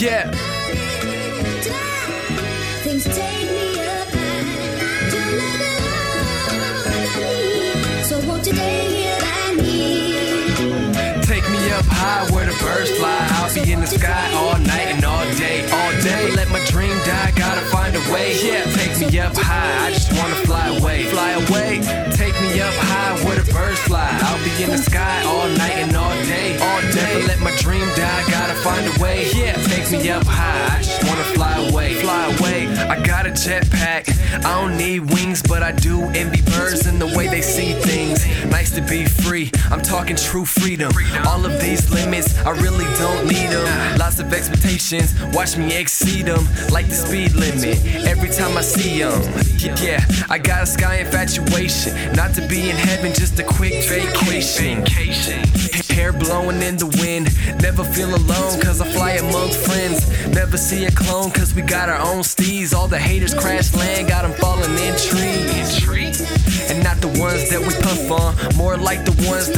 Yeah. Things take me up high. You'll never know what I need. So won't you take it I need? Take me up high where the birds fly. I'll be in the sky all night and all day. All day. Never let my dream die. Gotta find a way. Yeah. Take me up high. I just wanna fly away. Fly away. Up high where the birds fly. I'll be in the sky all night and all day. All day. Never let my dream die. Gotta find a way. Yeah. Take me up high. Fly away. Fly away. I got a jetpack. I don't need wings, but I do envy birds and the way they see things. Nice to be free. I'm talking true freedom. All of these limits, I really don't need them. Lots of expectations, watch me exceed them. Like the speed limit, every time I see them. Yeah, I got a sky infatuation. Not to be in heaven, just a quick vacation. Hair blowing in the wind. Never feel alone, cause I fly amongst friends. Never see a clone, cause we got our own steeds. All the haters crash land, got them falling in trees. And not the ones that we puff on, more like the ones that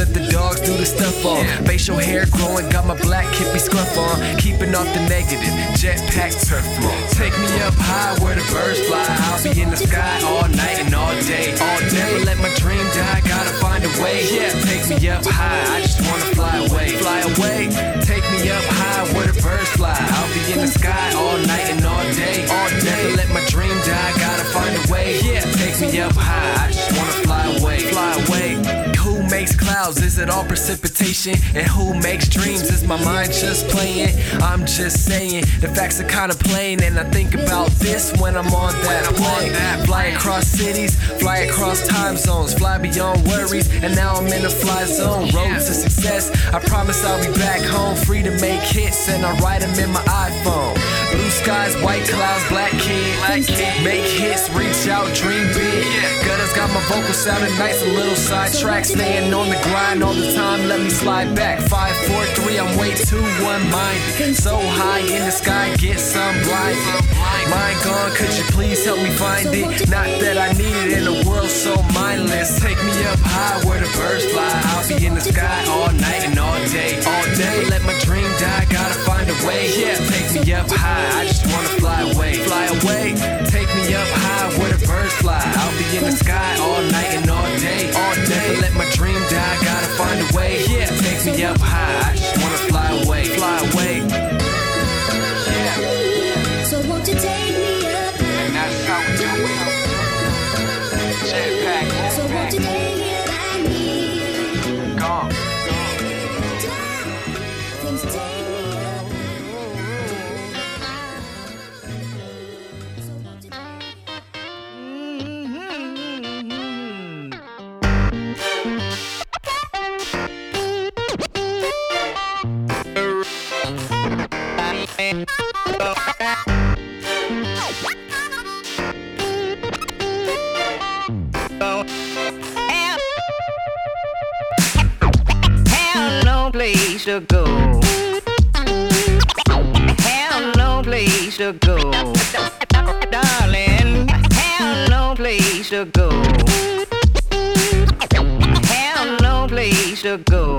the dogs on. Facial hair growing, got my black hippie scruff on. Keeping off the negative, jetpack Teflon. Take me up high where the birds fly. I'll be in the sky all night and all day. All day, Never let my dream die, gotta find a way. Yeah, take me up high, I just wanna fly away. Fly away, take me up high where the birds fly. I'll be in the sky all night and all day. All day, Never let my dream die, gotta find a way. Yeah, take me up high, I just wanna fly away. Fly away. Who makes clouds? Is it all precipitation? And who makes dreams? Is my mind just playing? I'm just saying the facts are kinda plain, and I think about this when I'm on that plane. Fly across cities, fly across time zones, fly beyond worries, and now I'm in a fly zone. Road to success. I promise I'll be back home, free to make hits, and I write them in my iPhone. Blue skies, white clouds, black kid. Make hits, reach out, dream big. Gutters got my vocal sounding nice, a little sidetrack. Staying on the grind all the time, let me slide back. Five, four, three, I'm way too one minded. So high in the sky, get some blinded. Mind gone, could you please help me find it? Not that I need it in a world so mindless. Take me up high where the birds fly. I'll be in the sky up high, I just wanna fly away. Fly away, take me up high where the birds fly. I'll be in the sky all night and all day. All day, let my dream die, gotta find a way. Yeah, take me up high, I just wanna fly away. Fly away. To go.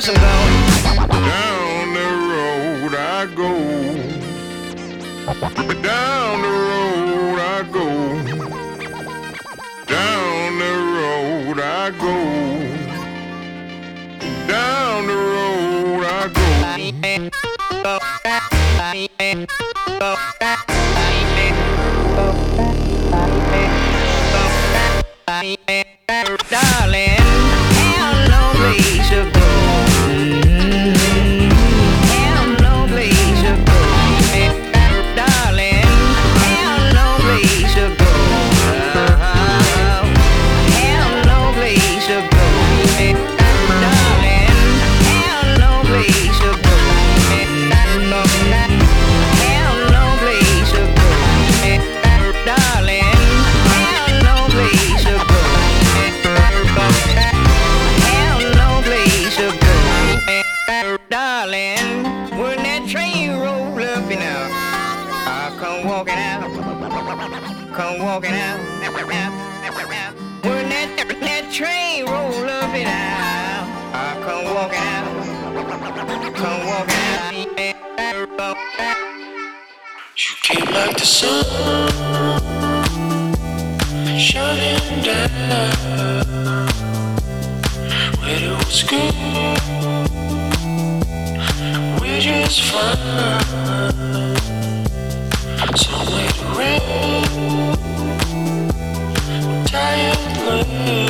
Down the road I go. Down the road. You came like the sun, shining down. Where it was good, we just fine. Somewhere to rest, tired love.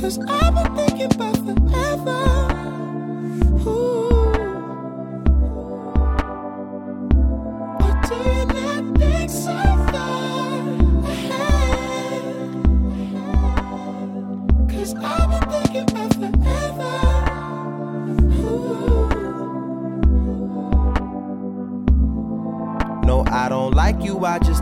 Cause I've been thinking about forever. Ooh. Do you not think so far ahead? Cause I've been thinking forever. No, I don't like you.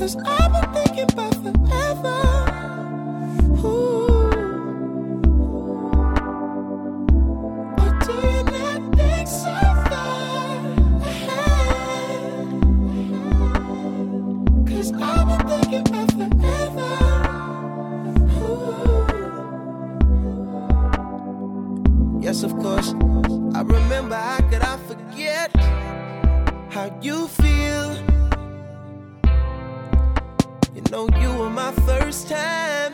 Cause I've been thinking about forever. Ooh. Do you not think so far ahead? Cause I've been thinking about forever. Yes, of course. I remember how could I forget how you feel? Know you were my first time,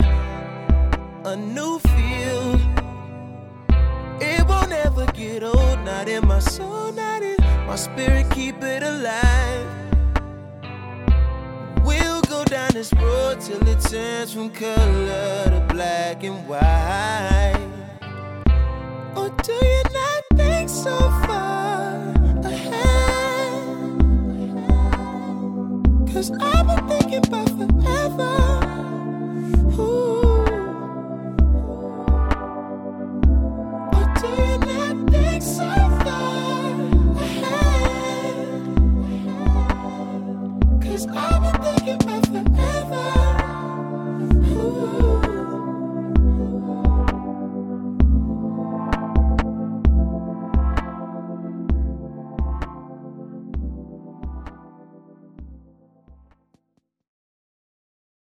a new feel. It won't ever get old, not in my soul, not in my spirit, keep it alive. We'll go down this road till it turns from color to black and white. Or do you